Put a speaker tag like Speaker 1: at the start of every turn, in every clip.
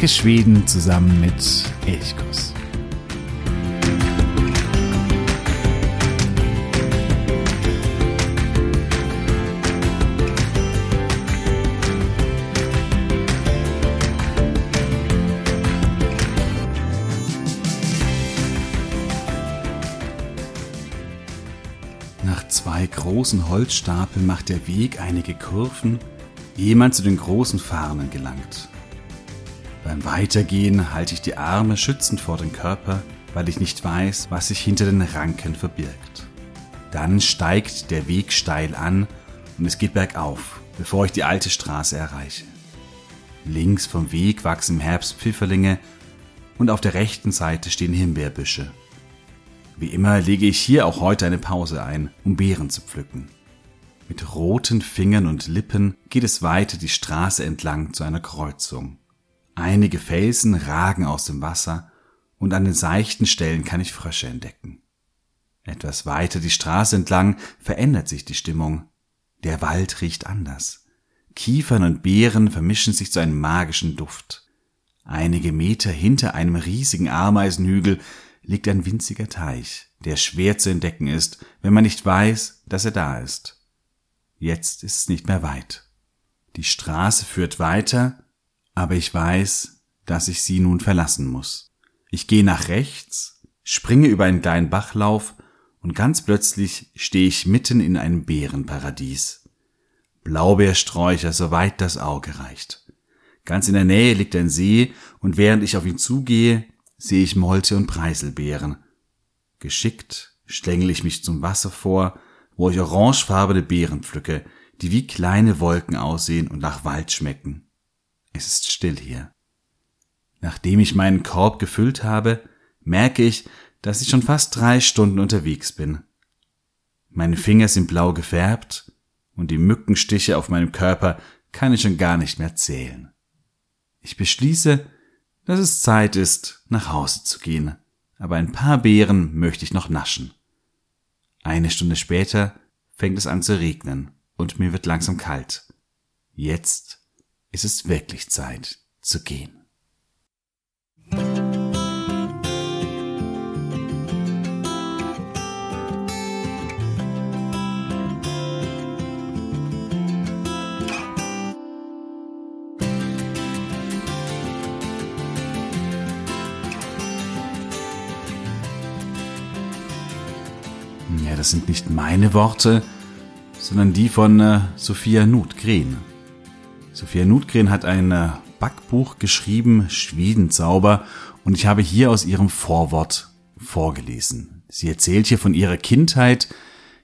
Speaker 1: Entdecke Schweden zusammen mit Elchkuss. Nach zwei großen Holzstapeln macht der Weg einige Kurven, ehe man zu den großen Farnen gelangt. Beim Weitergehen halte ich die Arme schützend vor den Körper, weil ich nicht weiß, was sich hinter den Ranken verbirgt. Dann steigt der Weg steil an und es geht bergauf, bevor ich die alte Straße erreiche. Links vom Weg wachsen im Herbst Pfifferlinge und auf der rechten Seite stehen Himbeerbüsche. Wie immer lege ich hier auch heute eine Pause ein, um Beeren zu pflücken. Mit roten Fingern und Lippen geht es weiter die Straße entlang zu einer Kreuzung. Einige Felsen ragen aus dem Wasser und an den seichten Stellen kann ich Frösche entdecken. Etwas weiter die Straße entlang verändert sich die Stimmung. Der Wald riecht anders. Kiefern und Beeren vermischen sich zu einem magischen Duft. Einige Meter hinter einem riesigen Ameisenhügel liegt ein winziger Teich, der schwer zu entdecken ist, wenn man nicht weiß, dass er da ist. Jetzt ist es nicht mehr weit. Die Straße führt weiter, aber ich weiß, dass ich sie nun verlassen muss. Ich gehe nach rechts, springe über einen kleinen Bachlauf und ganz plötzlich stehe ich mitten in einem Bärenparadies. Blaubeersträucher, soweit das Auge reicht. Ganz in der Nähe liegt ein See und während ich auf ihn zugehe, sehe ich Molte und Preiselbeeren. Geschickt schlängel ich mich zum Wasser vor, wo ich orangefarbene Beeren pflücke, die wie kleine Wolken aussehen und nach Wald schmecken. Es ist still hier. Nachdem ich meinen Korb gefüllt habe, merke ich, dass ich schon fast drei Stunden unterwegs bin. Meine Finger sind blau gefärbt und die Mückenstiche auf meinem Körper kann ich schon gar nicht mehr zählen. Ich beschließe, dass es Zeit ist, nach Hause zu gehen, aber ein paar Beeren möchte ich noch naschen. Eine Stunde später fängt es an zu regnen und mir wird langsam kalt. Jetzt ist es wirklich Zeit zu gehen. Ja, das sind nicht meine Worte, sondern die von äh, Sophia Nutgren. Sophia Nutgren hat ein äh, Backbuch geschrieben, Schwedenzauber, und ich habe hier aus ihrem Vorwort vorgelesen. Sie erzählt hier von ihrer Kindheit,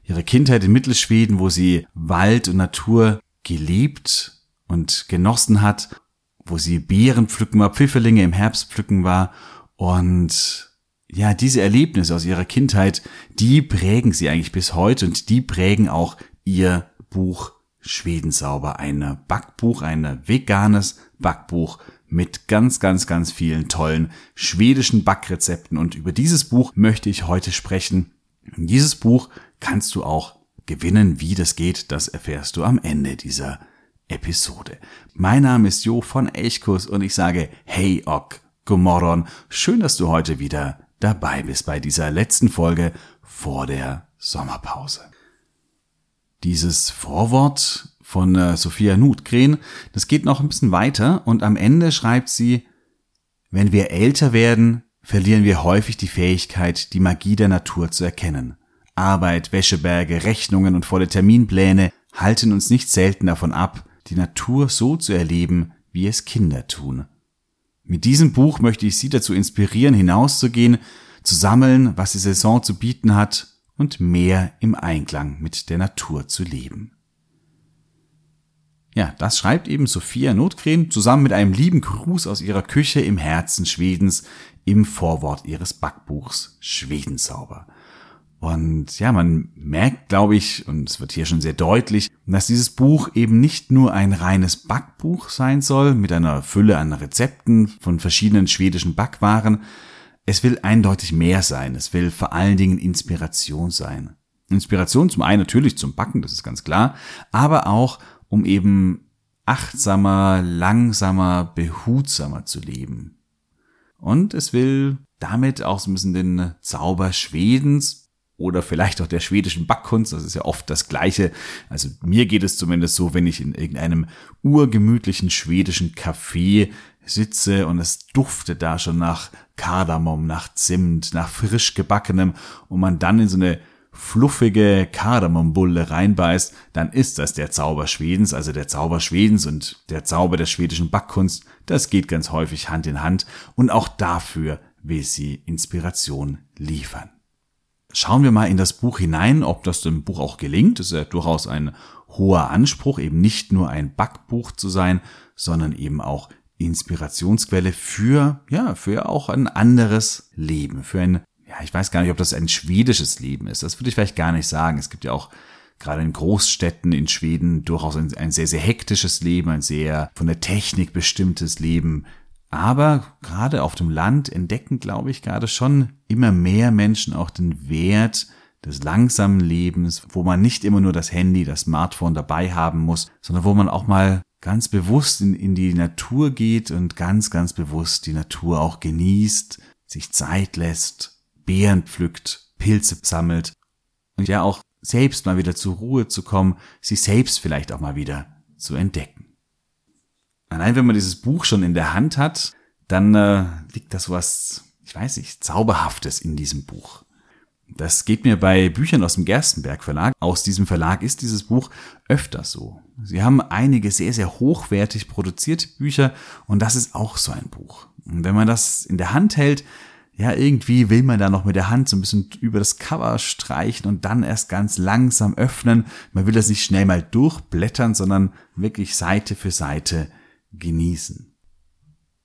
Speaker 1: ihrer Kindheit in Mittelschweden, wo sie Wald und Natur geliebt und genossen hat, wo sie Beeren pflücken war, Pfifferlinge im Herbst pflücken war und ja, diese Erlebnisse aus ihrer Kindheit, die prägen sie eigentlich bis heute und die prägen auch ihr Buch Schwedensauber, ein Backbuch, ein veganes Backbuch mit ganz, ganz, ganz vielen tollen schwedischen Backrezepten. Und über dieses Buch möchte ich heute sprechen. Dieses Buch kannst du auch gewinnen. Wie das geht, das erfährst du am Ende dieser Episode. Mein Name ist Jo von Elchkus und ich sage Hey Ok, Gomorron. Schön, dass du heute wieder dabei bist bei dieser letzten Folge vor der Sommerpause. Dieses Vorwort von äh, Sophia Nutgren, das geht noch ein bisschen weiter und am Ende schreibt sie, wenn wir älter werden, verlieren wir häufig die Fähigkeit, die Magie der Natur zu erkennen. Arbeit, Wäscheberge, Rechnungen und volle Terminpläne halten uns nicht selten davon ab, die Natur so zu erleben, wie es Kinder tun. Mit diesem Buch möchte ich Sie dazu inspirieren, hinauszugehen, zu sammeln, was die Saison zu bieten hat und mehr im Einklang mit der Natur zu leben. Ja, das schreibt eben Sophia Notgren zusammen mit einem lieben Gruß aus ihrer Küche im Herzen Schwedens im Vorwort ihres Backbuchs Schwedensauber. Und ja, man merkt, glaube ich, und es wird hier schon sehr deutlich, dass dieses Buch eben nicht nur ein reines Backbuch sein soll, mit einer Fülle an Rezepten von verschiedenen schwedischen Backwaren. Es will eindeutig mehr sein. Es will vor allen Dingen Inspiration sein. Inspiration zum einen natürlich zum Backen, das ist ganz klar, aber auch um eben achtsamer, langsamer, behutsamer zu leben. Und es will damit auch so ein bisschen den Zauber Schwedens oder vielleicht auch der schwedischen Backkunst, das ist ja oft das Gleiche. Also mir geht es zumindest so, wenn ich in irgendeinem urgemütlichen schwedischen Café sitze und es duftet da schon nach Kardamom, nach Zimt, nach frisch gebackenem und man dann in so eine fluffige Kardamombulle reinbeißt, dann ist das der Zauber Schwedens, also der Zauber Schwedens und der Zauber der schwedischen Backkunst. Das geht ganz häufig Hand in Hand und auch dafür will sie Inspiration liefern. Schauen wir mal in das Buch hinein, ob das dem Buch auch gelingt. Das ist ja durchaus ein hoher Anspruch, eben nicht nur ein Backbuch zu sein, sondern eben auch Inspirationsquelle für, ja, für auch ein anderes Leben, für ein, ja, ich weiß gar nicht, ob das ein schwedisches Leben ist. Das würde ich vielleicht gar nicht sagen. Es gibt ja auch gerade in Großstädten in Schweden durchaus ein, ein sehr, sehr hektisches Leben, ein sehr von der Technik bestimmtes Leben. Aber gerade auf dem Land entdecken, glaube ich, gerade schon immer mehr Menschen auch den Wert des langsamen Lebens, wo man nicht immer nur das Handy, das Smartphone dabei haben muss, sondern wo man auch mal ganz bewusst in, in die Natur geht und ganz, ganz bewusst die Natur auch genießt, sich Zeit lässt, Beeren pflückt, Pilze sammelt und ja auch selbst mal wieder zur Ruhe zu kommen, sich selbst vielleicht auch mal wieder zu entdecken. Allein wenn man dieses Buch schon in der Hand hat, dann äh, liegt das was, ich weiß nicht, Zauberhaftes in diesem Buch. Das geht mir bei Büchern aus dem Gerstenberg Verlag. Aus diesem Verlag ist dieses Buch öfters so. Sie haben einige sehr, sehr hochwertig produzierte Bücher und das ist auch so ein Buch. Und wenn man das in der Hand hält, ja, irgendwie will man da noch mit der Hand so ein bisschen über das Cover streichen und dann erst ganz langsam öffnen. Man will das nicht schnell mal durchblättern, sondern wirklich Seite für Seite genießen.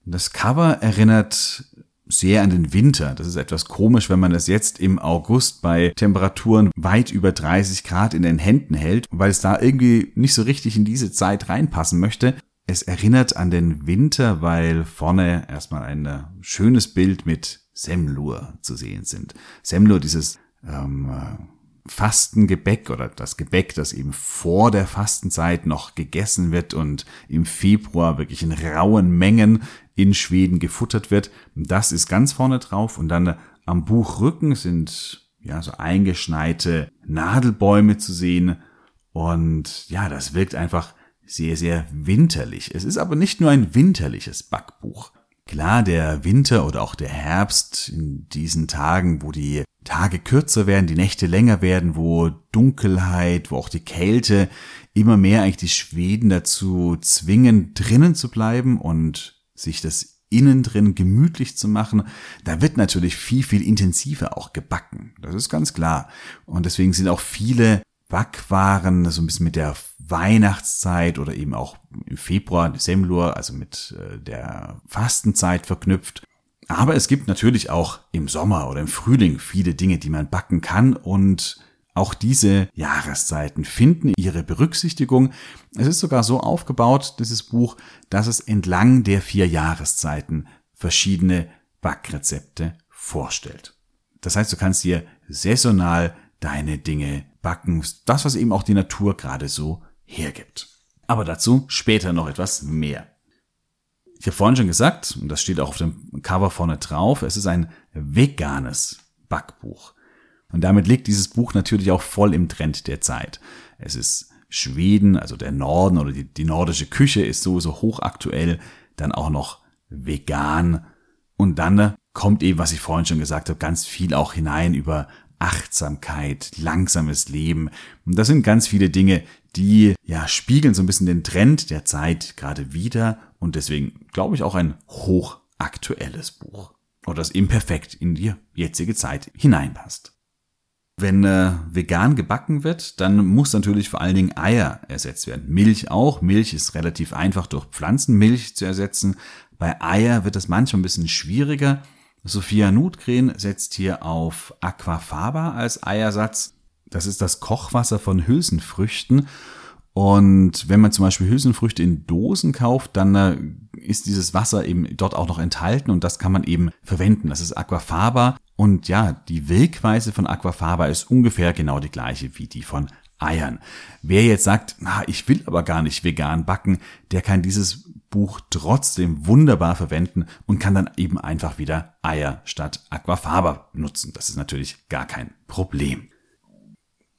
Speaker 1: Das Cover erinnert sehr an den Winter. Das ist etwas komisch, wenn man es jetzt im August bei Temperaturen weit über 30 Grad in den Händen hält, weil es da irgendwie nicht so richtig in diese Zeit reinpassen möchte. Es erinnert an den Winter, weil vorne erstmal ein äh, schönes Bild mit Semlur zu sehen sind. Semlur, dieses ähm, Fastengebäck oder das Gebäck, das eben vor der Fastenzeit noch gegessen wird und im Februar wirklich in rauen Mengen in Schweden gefuttert wird. Das ist ganz vorne drauf und dann am Buchrücken sind ja so eingeschneite Nadelbäume zu sehen und ja, das wirkt einfach sehr, sehr winterlich. Es ist aber nicht nur ein winterliches Backbuch. Klar, der Winter oder auch der Herbst in diesen Tagen, wo die Tage kürzer werden, die Nächte länger werden, wo Dunkelheit, wo auch die Kälte immer mehr eigentlich die Schweden dazu zwingen, drinnen zu bleiben und sich das innen drin gemütlich zu machen, da wird natürlich viel, viel intensiver auch gebacken. Das ist ganz klar. Und deswegen sind auch viele Backwaren so ein bisschen mit der Weihnachtszeit oder eben auch im Februar, Semlur, also mit äh, der Fastenzeit verknüpft. Aber es gibt natürlich auch im Sommer oder im Frühling viele Dinge, die man backen kann und auch diese Jahreszeiten finden ihre Berücksichtigung. Es ist sogar so aufgebaut, dieses Buch, dass es entlang der vier Jahreszeiten verschiedene Backrezepte vorstellt. Das heißt, du kannst dir saisonal deine Dinge backen, das, was eben auch die Natur gerade so hergibt. Aber dazu später noch etwas mehr. Ich habe vorhin schon gesagt, und das steht auch auf dem Cover vorne drauf, es ist ein veganes Backbuch. Und damit liegt dieses Buch natürlich auch voll im Trend der Zeit. Es ist Schweden, also der Norden oder die, die nordische Küche ist sowieso hochaktuell, dann auch noch vegan. Und dann kommt eben, was ich vorhin schon gesagt habe, ganz viel auch hinein über Achtsamkeit, langsames Leben. Und das sind ganz viele Dinge, die ja spiegeln so ein bisschen den Trend der Zeit gerade wieder und deswegen glaube ich auch ein hochaktuelles Buch. Oder das eben perfekt in die jetzige Zeit hineinpasst. Wenn äh, vegan gebacken wird, dann muss natürlich vor allen Dingen Eier ersetzt werden. Milch auch. Milch ist relativ einfach durch Pflanzenmilch zu ersetzen. Bei Eier wird das manchmal ein bisschen schwieriger. Sophia Nutgren setzt hier auf Aquafaba als Eiersatz. Das ist das Kochwasser von Hülsenfrüchten und wenn man zum Beispiel Hülsenfrüchte in Dosen kauft, dann äh, ist dieses Wasser eben dort auch noch enthalten und das kann man eben verwenden. Das ist Aquafaba und ja, die Wirkweise von Aquafaba ist ungefähr genau die gleiche wie die von Eiern. Wer jetzt sagt, na, ich will aber gar nicht vegan backen, der kann dieses Buch trotzdem wunderbar verwenden und kann dann eben einfach wieder Eier statt Aquafaba nutzen. Das ist natürlich gar kein Problem.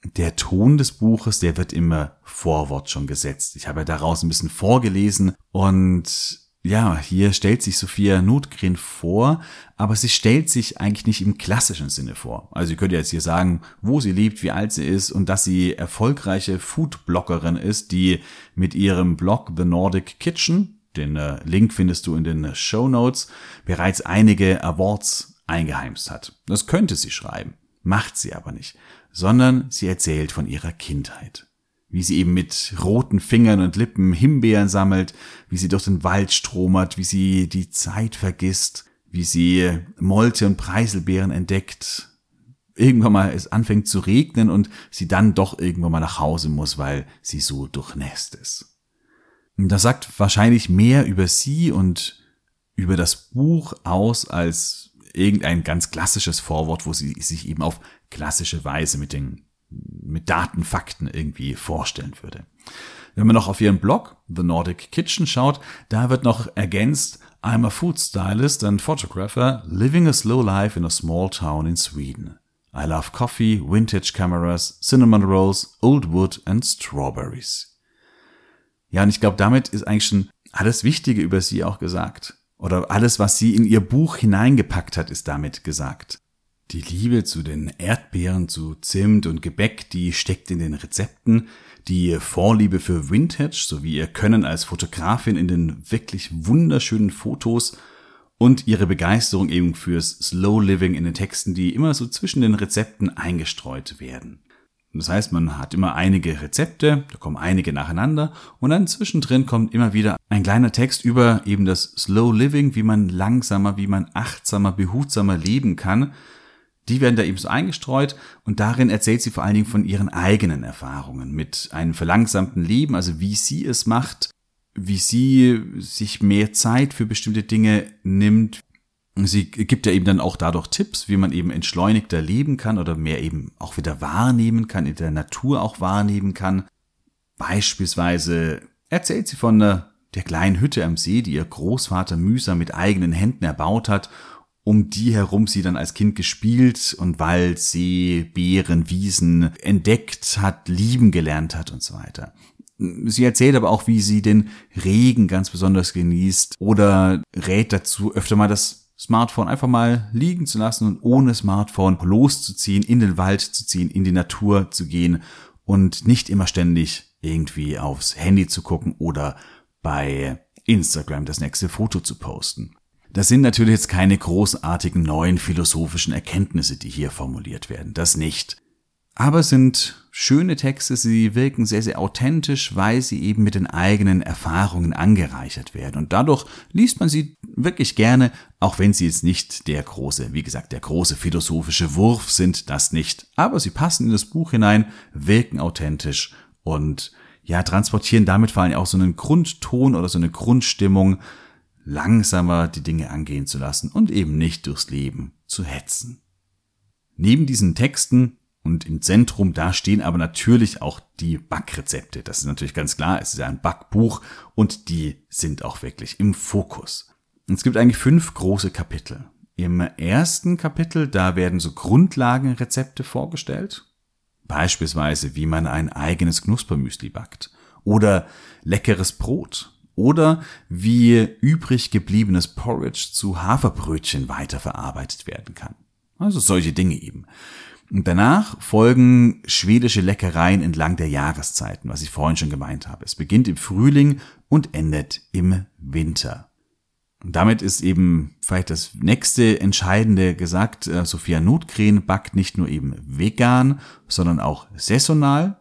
Speaker 1: Der Ton des Buches, der wird immer Vorwort schon gesetzt. Ich habe ja daraus ein bisschen vorgelesen und ja, hier stellt sich Sophia Notgren vor, aber sie stellt sich eigentlich nicht im klassischen Sinne vor. Also ihr könnt jetzt hier sagen, wo sie lebt, wie alt sie ist und dass sie erfolgreiche Foodbloggerin ist, die mit ihrem Blog The Nordic Kitchen, den äh, Link findest du in den Show Notes, bereits einige Awards eingeheimst hat. Das könnte sie schreiben, macht sie aber nicht, sondern sie erzählt von ihrer Kindheit wie sie eben mit roten Fingern und Lippen Himbeeren sammelt, wie sie durch den Wald stromert, wie sie die Zeit vergisst, wie sie Molte und Preiselbeeren entdeckt. Irgendwann mal es anfängt zu regnen und sie dann doch irgendwann mal nach Hause muss, weil sie so durchnässt ist. Und das sagt wahrscheinlich mehr über sie und über das Buch aus als irgendein ganz klassisches Vorwort, wo sie sich eben auf klassische Weise mit den mit Daten, Fakten irgendwie vorstellen würde. Wenn man noch auf ihren Blog, The Nordic Kitchen, schaut, da wird noch ergänzt, I'm a food stylist and photographer living a slow life in a small town in Sweden. I love coffee, vintage cameras, cinnamon rolls, old wood and strawberries. Ja, und ich glaube, damit ist eigentlich schon alles Wichtige über sie auch gesagt. Oder alles, was sie in ihr Buch hineingepackt hat, ist damit gesagt. Die Liebe zu den Erdbeeren, zu Zimt und Gebäck, die steckt in den Rezepten. Die Vorliebe für Vintage sowie ihr Können als Fotografin in den wirklich wunderschönen Fotos und ihre Begeisterung eben fürs Slow Living in den Texten, die immer so zwischen den Rezepten eingestreut werden. Das heißt, man hat immer einige Rezepte, da kommen einige nacheinander und dann zwischendrin kommt immer wieder ein kleiner Text über eben das Slow Living, wie man langsamer, wie man achtsamer, behutsamer leben kann die werden da eben so eingestreut und darin erzählt sie vor allen Dingen von ihren eigenen Erfahrungen mit einem verlangsamten Leben, also wie sie es macht, wie sie sich mehr Zeit für bestimmte Dinge nimmt. Sie gibt ja eben dann auch dadurch Tipps, wie man eben entschleunigter leben kann oder mehr eben auch wieder wahrnehmen kann, in der Natur auch wahrnehmen kann. Beispielsweise erzählt sie von der, der kleinen Hütte am See, die ihr Großvater mühsam mit eigenen Händen erbaut hat um die herum sie dann als Kind gespielt und Wald, See, Beeren, Wiesen entdeckt hat, lieben gelernt hat und so weiter. Sie erzählt aber auch, wie sie den Regen ganz besonders genießt oder rät dazu, öfter mal das Smartphone einfach mal liegen zu lassen und ohne Smartphone loszuziehen, in den Wald zu ziehen, in die Natur zu gehen und nicht immer ständig irgendwie aufs Handy zu gucken oder bei Instagram das nächste Foto zu posten. Das sind natürlich jetzt keine großartigen neuen philosophischen Erkenntnisse, die hier formuliert werden, das nicht. Aber es sind schöne Texte, sie wirken sehr, sehr authentisch, weil sie eben mit den eigenen Erfahrungen angereichert werden. Und dadurch liest man sie wirklich gerne, auch wenn sie jetzt nicht der große, wie gesagt, der große philosophische Wurf sind, das nicht. Aber sie passen in das Buch hinein, wirken authentisch und ja, transportieren damit vor allem auch so einen Grundton oder so eine Grundstimmung, langsamer die Dinge angehen zu lassen und eben nicht durchs Leben zu hetzen. Neben diesen Texten und im Zentrum da stehen aber natürlich auch die Backrezepte. Das ist natürlich ganz klar, es ist ja ein Backbuch und die sind auch wirklich im Fokus. Es gibt eigentlich fünf große Kapitel. Im ersten Kapitel, da werden so Grundlagenrezepte vorgestellt. Beispielsweise, wie man ein eigenes Knuspermüsli backt. Oder leckeres Brot oder wie übrig gebliebenes Porridge zu Haferbrötchen weiterverarbeitet werden kann. Also solche Dinge eben. Und danach folgen schwedische Leckereien entlang der Jahreszeiten, was ich vorhin schon gemeint habe. Es beginnt im Frühling und endet im Winter. Und damit ist eben vielleicht das nächste Entscheidende gesagt, äh, Sophia Notgren backt nicht nur eben vegan, sondern auch saisonal,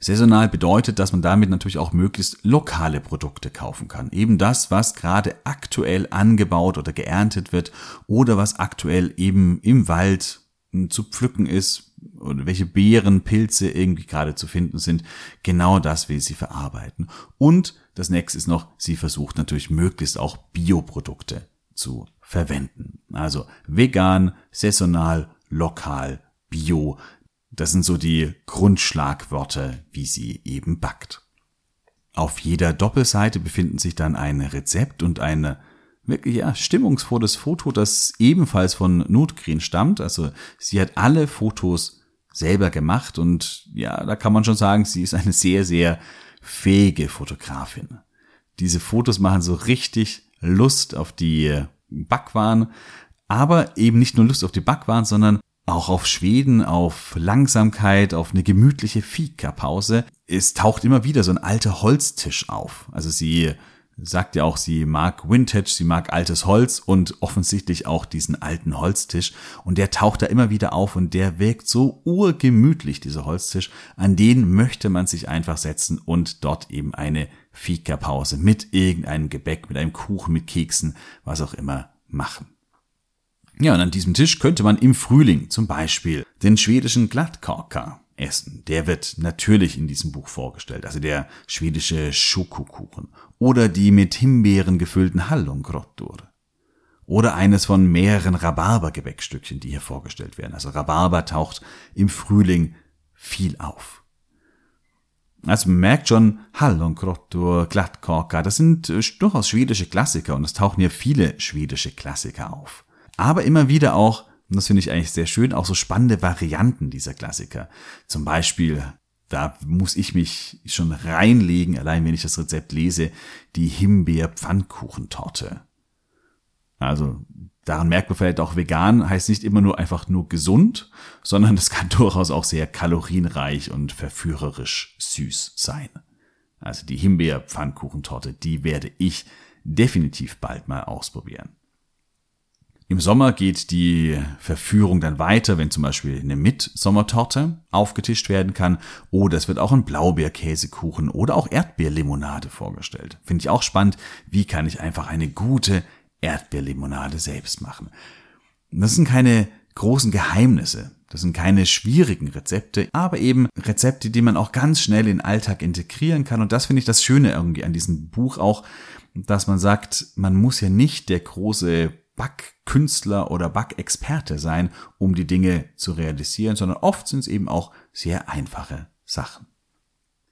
Speaker 1: Saisonal bedeutet, dass man damit natürlich auch möglichst lokale Produkte kaufen kann. Eben das, was gerade aktuell angebaut oder geerntet wird oder was aktuell eben im Wald hm, zu pflücken ist oder welche Beeren, Pilze irgendwie gerade zu finden sind. Genau das will sie verarbeiten. Und das nächste ist noch, sie versucht natürlich möglichst auch Bioprodukte zu verwenden. Also vegan, saisonal, lokal, bio. Das sind so die Grundschlagwörter, wie sie eben backt. Auf jeder Doppelseite befinden sich dann ein Rezept und ein wirklich ja, stimmungsvolles Foto, das ebenfalls von Notgreen stammt. Also sie hat alle Fotos selber gemacht und ja, da kann man schon sagen, sie ist eine sehr, sehr fähige Fotografin. Diese Fotos machen so richtig Lust auf die Backwaren, aber eben nicht nur Lust auf die Backwaren, sondern auch auf Schweden, auf Langsamkeit, auf eine gemütliche Fika-Pause. Es taucht immer wieder so ein alter Holztisch auf. Also sie sagt ja auch, sie mag Vintage, sie mag altes Holz und offensichtlich auch diesen alten Holztisch. Und der taucht da immer wieder auf und der wirkt so urgemütlich, dieser Holztisch. An den möchte man sich einfach setzen und dort eben eine Fika-Pause mit irgendeinem Gebäck, mit einem Kuchen, mit Keksen, was auch immer machen. Ja, und an diesem Tisch könnte man im Frühling zum Beispiel den schwedischen Glattkorka essen. Der wird natürlich in diesem Buch vorgestellt, also der schwedische Schokokuchen oder die mit Himbeeren gefüllten Hallongrottur oder eines von mehreren Rhabarbergebäckstückchen, die hier vorgestellt werden. Also Rhabarber taucht im Frühling viel auf. Also man merkt schon, Hallonkrottur, Glattkorka, das sind äh, durchaus schwedische Klassiker und es tauchen hier viele schwedische Klassiker auf aber immer wieder auch, und das finde ich eigentlich sehr schön, auch so spannende Varianten dieser Klassiker. Zum Beispiel, da muss ich mich schon reinlegen, allein wenn ich das Rezept lese, die Himbeer-Pfannkuchentorte. Also daran merkt man vielleicht auch vegan heißt nicht immer nur einfach nur gesund, sondern es kann durchaus auch sehr kalorienreich und verführerisch süß sein. Also die Himbeer-Pfannkuchentorte, die werde ich definitiv bald mal ausprobieren. Im Sommer geht die Verführung dann weiter, wenn zum Beispiel eine Mitsommertorte aufgetischt werden kann. Oder es wird auch ein Blaubeerkäsekuchen oder auch Erdbeerlimonade vorgestellt. Finde ich auch spannend. Wie kann ich einfach eine gute Erdbeerlimonade selbst machen? Das sind keine großen Geheimnisse. Das sind keine schwierigen Rezepte, aber eben Rezepte, die man auch ganz schnell in den Alltag integrieren kann. Und das finde ich das Schöne irgendwie an diesem Buch auch, dass man sagt, man muss ja nicht der große Backkünstler oder Backexperte sein, um die Dinge zu realisieren, sondern oft sind es eben auch sehr einfache Sachen.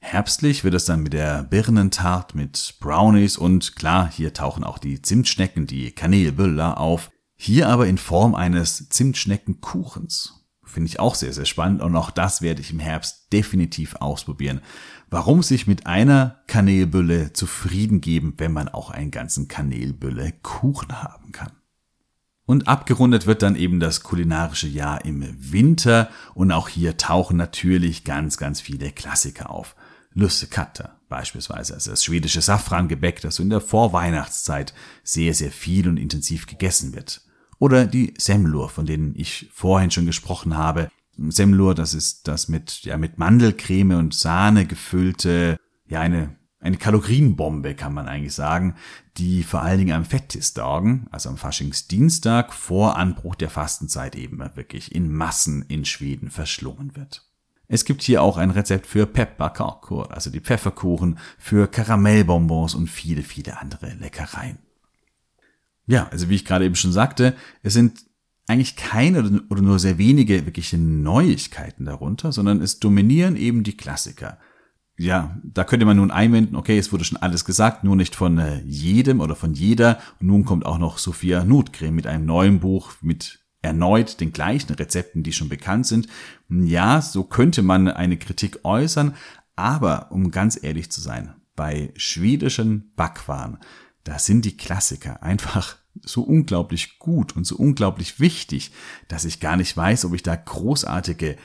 Speaker 1: Herbstlich wird es dann mit der Birnentart, mit Brownies und klar, hier tauchen auch die Zimtschnecken, die Kanelbüller auf. Hier aber in Form eines Zimtschneckenkuchens. Finde ich auch sehr, sehr spannend und auch das werde ich im Herbst definitiv ausprobieren. Warum sich mit einer Kanelbülle zufrieden geben, wenn man auch einen ganzen Kanelbülle Kuchen haben kann? Und abgerundet wird dann eben das kulinarische Jahr im Winter und auch hier tauchen natürlich ganz, ganz viele Klassiker auf. Lussekatter beispielsweise, also das schwedische Safrangebäck, das so in der Vorweihnachtszeit sehr, sehr viel und intensiv gegessen wird. Oder die Semlur, von denen ich vorhin schon gesprochen habe. Semlur, das ist das mit, ja, mit Mandelcreme und Sahne gefüllte, ja, eine eine Kalorienbombe, kann man eigentlich sagen, die vor allen Dingen am Fettistagen, also am Faschingsdienstag vor Anbruch der Fastenzeit eben wirklich in Massen in Schweden verschlungen wird. Es gibt hier auch ein Rezept für Pepparkakor, also die Pfefferkuchen, für Karamellbonbons und viele, viele andere Leckereien. Ja, also wie ich gerade eben schon sagte, es sind eigentlich keine oder nur sehr wenige wirkliche Neuigkeiten darunter, sondern es dominieren eben die Klassiker ja, da könnte man nun einwenden, okay, es wurde schon alles gesagt, nur nicht von äh, jedem oder von jeder. Und nun kommt auch noch Sophia Nutgren mit einem neuen Buch mit erneut den gleichen Rezepten, die schon bekannt sind. Ja, so könnte man eine Kritik äußern, aber um ganz ehrlich zu sein, bei schwedischen Backwaren, da sind die Klassiker einfach so unglaublich gut und so unglaublich wichtig, dass ich gar nicht weiß, ob ich da großartige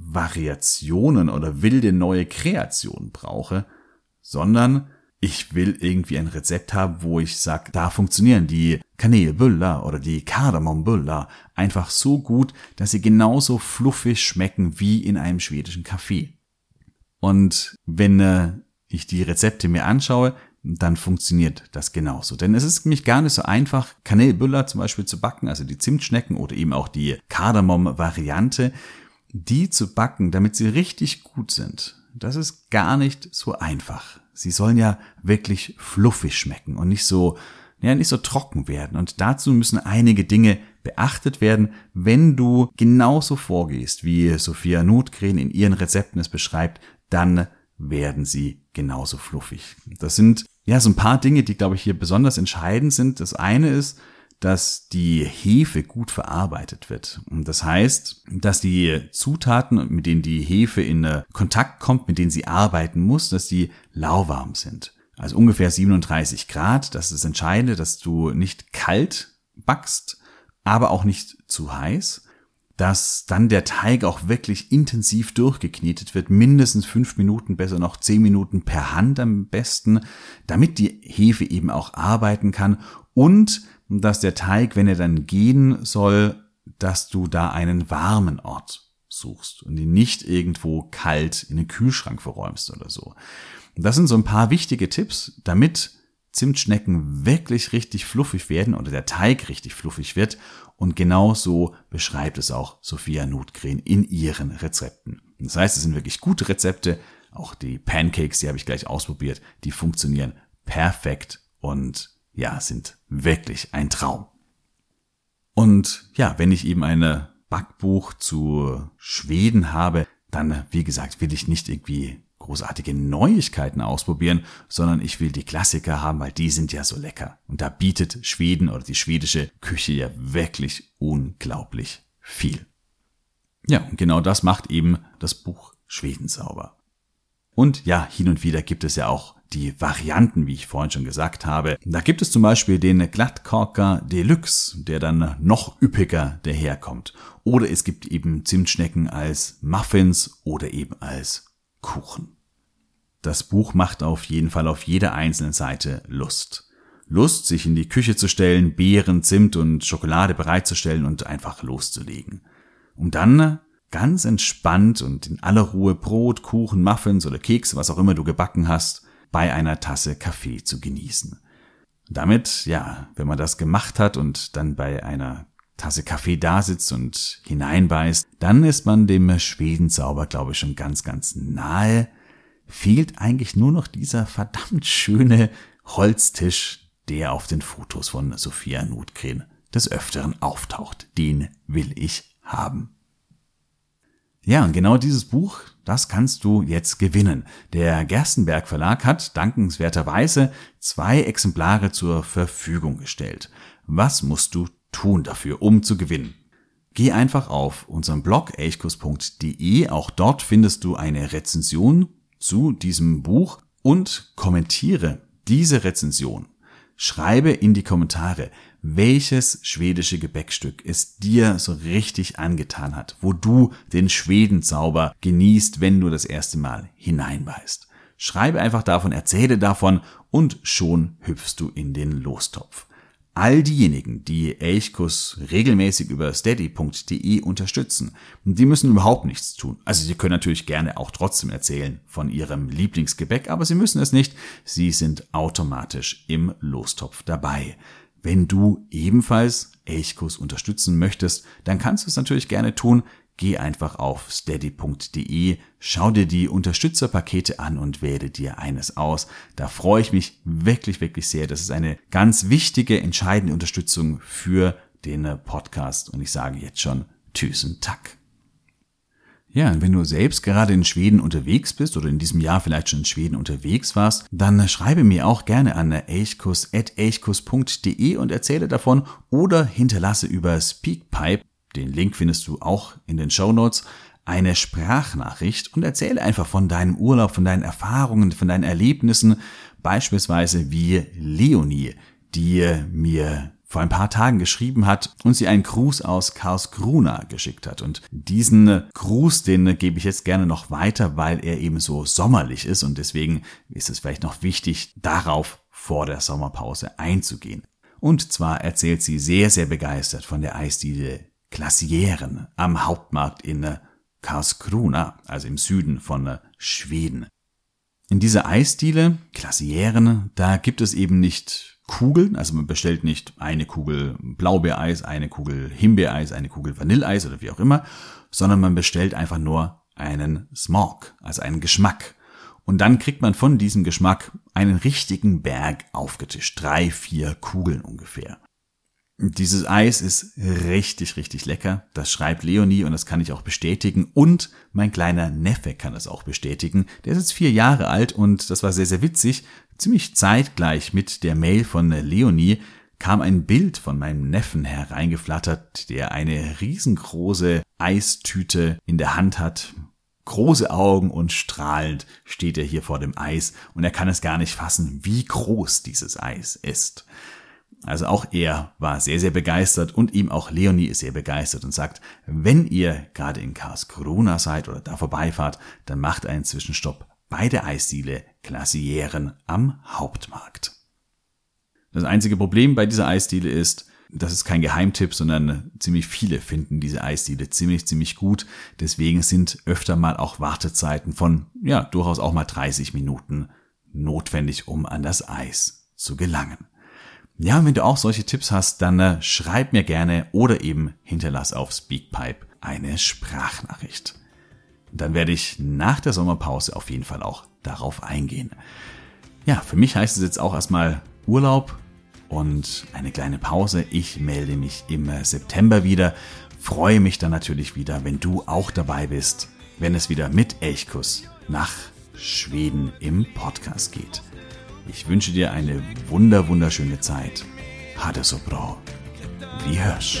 Speaker 1: Variationen oder wilde neue Kreationen brauche, sondern ich will irgendwie ein Rezept haben, wo ich sage, da funktionieren die Kanelbüller oder die Kardamombuller einfach so gut, dass sie genauso fluffig schmecken wie in einem schwedischen Kaffee. Und wenn äh, ich die Rezepte mir anschaue, dann funktioniert das genauso. Denn es ist nämlich gar nicht so einfach, Kanelbüller zum Beispiel zu backen, also die Zimtschnecken oder eben auch die Kardamom-Variante die zu backen, damit sie richtig gut sind, das ist gar nicht so einfach. Sie sollen ja wirklich fluffig schmecken und nicht so, ja, nicht so trocken werden. Und dazu müssen einige Dinge beachtet werden, wenn du genauso vorgehst, wie Sophia Notgren in ihren Rezepten es beschreibt, dann werden sie genauso fluffig. Das sind ja so ein paar Dinge, die, glaube ich, hier besonders entscheidend sind. Das eine ist, dass die Hefe gut verarbeitet wird. Und das heißt, dass die Zutaten, mit denen die Hefe in Kontakt kommt, mit denen sie arbeiten muss, dass die lauwarm sind. Also ungefähr 37 Grad. Das ist entscheidend, dass du nicht kalt backst, aber auch nicht zu heiß dass dann der Teig auch wirklich intensiv durchgeknetet wird, mindestens fünf Minuten, besser noch zehn Minuten per Hand am besten, damit die Hefe eben auch arbeiten kann und dass der Teig, wenn er dann gehen soll, dass du da einen warmen Ort suchst und ihn nicht irgendwo kalt in den Kühlschrank verräumst oder so. Das sind so ein paar wichtige Tipps, damit Zimtschnecken wirklich richtig fluffig werden oder der Teig richtig fluffig wird. Und genau so beschreibt es auch Sophia Nutgren in ihren Rezepten. Das heißt, es sind wirklich gute Rezepte. Auch die Pancakes, die habe ich gleich ausprobiert, die funktionieren perfekt und ja, sind wirklich ein Traum. Und ja, wenn ich eben eine Backbuch zu Schweden habe, dann, wie gesagt, will ich nicht irgendwie großartige Neuigkeiten ausprobieren, sondern ich will die Klassiker haben, weil die sind ja so lecker. Und da bietet Schweden oder die schwedische Küche ja wirklich unglaublich viel. Ja, und genau das macht eben das Buch Schweden sauber. Und ja, hin und wieder gibt es ja auch die Varianten, wie ich vorhin schon gesagt habe. Da gibt es zum Beispiel den Glattkorker Deluxe, der dann noch üppiger daherkommt. Oder es gibt eben Zimtschnecken als Muffins oder eben als Kuchen. Das Buch macht auf jeden Fall auf jeder einzelnen Seite Lust. Lust, sich in die Küche zu stellen, Beeren, Zimt und Schokolade bereitzustellen und einfach loszulegen. Um dann ganz entspannt und in aller Ruhe Brot, Kuchen, Muffins oder Kekse, was auch immer du gebacken hast, bei einer Tasse Kaffee zu genießen. Damit, ja, wenn man das gemacht hat und dann bei einer Tasse Kaffee da sitzt und hineinbeißt, dann ist man dem Schwedenzauber, glaube ich, schon ganz, ganz nahe. Fehlt eigentlich nur noch dieser verdammt schöne Holztisch, der auf den Fotos von Sophia Nutgren des Öfteren auftaucht. Den will ich haben. Ja, und genau dieses Buch, das kannst du jetzt gewinnen. Der Gerstenberg Verlag hat dankenswerterweise zwei Exemplare zur Verfügung gestellt. Was musst du tun dafür, um zu gewinnen. Geh einfach auf unseren Blog elchkurs.de, auch dort findest du eine Rezension zu diesem Buch und kommentiere diese Rezension. Schreibe in die Kommentare, welches schwedische Gebäckstück es dir so richtig angetan hat, wo du den Schwedenzauber genießt, wenn du das erste Mal hineinbeißt. Schreibe einfach davon, erzähle davon und schon hüpfst du in den Lostopf all diejenigen, die Elchkuss regelmäßig über steady.de unterstützen, die müssen überhaupt nichts tun. Also sie können natürlich gerne auch trotzdem erzählen von ihrem Lieblingsgebäck, aber sie müssen es nicht. Sie sind automatisch im Lostopf dabei. Wenn du ebenfalls Elchkuss unterstützen möchtest, dann kannst du es natürlich gerne tun geh einfach auf steady.de, schau dir die Unterstützerpakete an und wähle dir eines aus. Da freue ich mich wirklich, wirklich sehr. Das ist eine ganz wichtige, entscheidende Unterstützung für den Podcast und ich sage jetzt schon Tschüssen Tack. Ja, wenn du selbst gerade in Schweden unterwegs bist oder in diesem Jahr vielleicht schon in Schweden unterwegs warst, dann schreibe mir auch gerne an elchkus.elchkus.de und erzähle davon oder hinterlasse über Speakpipe den Link findest du auch in den Show Notes, eine Sprachnachricht und erzähle einfach von deinem Urlaub, von deinen Erfahrungen, von deinen Erlebnissen, beispielsweise wie Leonie, die mir vor ein paar Tagen geschrieben hat und sie einen Gruß aus Karlskrona geschickt hat. Und diesen Gruß, den gebe ich jetzt gerne noch weiter, weil er eben so sommerlich ist und deswegen ist es vielleicht noch wichtig, darauf vor der Sommerpause einzugehen. Und zwar erzählt sie sehr, sehr begeistert von der Eisdiele Glacieren am Hauptmarkt in Karlskrona, also im Süden von Schweden. In dieser Eisdiele, Glacieren, da gibt es eben nicht Kugeln, also man bestellt nicht eine Kugel Blaubeereis, eine Kugel Himbeereis, eine Kugel Vanilleeis oder wie auch immer, sondern man bestellt einfach nur einen Smog, also einen Geschmack. Und dann kriegt man von diesem Geschmack einen richtigen Berg aufgetischt. Drei, vier Kugeln ungefähr. Dieses Eis ist richtig, richtig lecker. Das schreibt Leonie und das kann ich auch bestätigen. Und mein kleiner Neffe kann es auch bestätigen. Der ist jetzt vier Jahre alt und das war sehr, sehr witzig. Ziemlich zeitgleich mit der Mail von Leonie kam ein Bild von meinem Neffen hereingeflattert, der eine riesengroße Eistüte in der Hand hat. Große Augen und strahlend steht er hier vor dem Eis und er kann es gar nicht fassen, wie groß dieses Eis ist. Also auch er war sehr, sehr begeistert und ihm auch Leonie ist sehr begeistert und sagt, wenn ihr gerade in Karlskrona seid oder da vorbeifahrt, dann macht einen Zwischenstopp bei der Eisdiele Glacieren am Hauptmarkt. Das einzige Problem bei dieser Eisdiele ist, das ist kein Geheimtipp, sondern ziemlich viele finden diese Eisdiele ziemlich, ziemlich gut. Deswegen sind öfter mal auch Wartezeiten von, ja, durchaus auch mal 30 Minuten notwendig, um an das Eis zu gelangen. Ja, wenn du auch solche Tipps hast, dann äh, schreib mir gerne oder eben hinterlass auf Speakpipe eine Sprachnachricht. Dann werde ich nach der Sommerpause auf jeden Fall auch darauf eingehen. Ja, für mich heißt es jetzt auch erstmal Urlaub und eine kleine Pause. Ich melde mich im äh, September wieder. Freue mich dann natürlich wieder, wenn du auch dabei bist, wenn es wieder mit Elchkuss nach Schweden im Podcast geht. Ich wünsche dir eine wunder wunderschöne Zeit. Hade so bra. Wie hörs.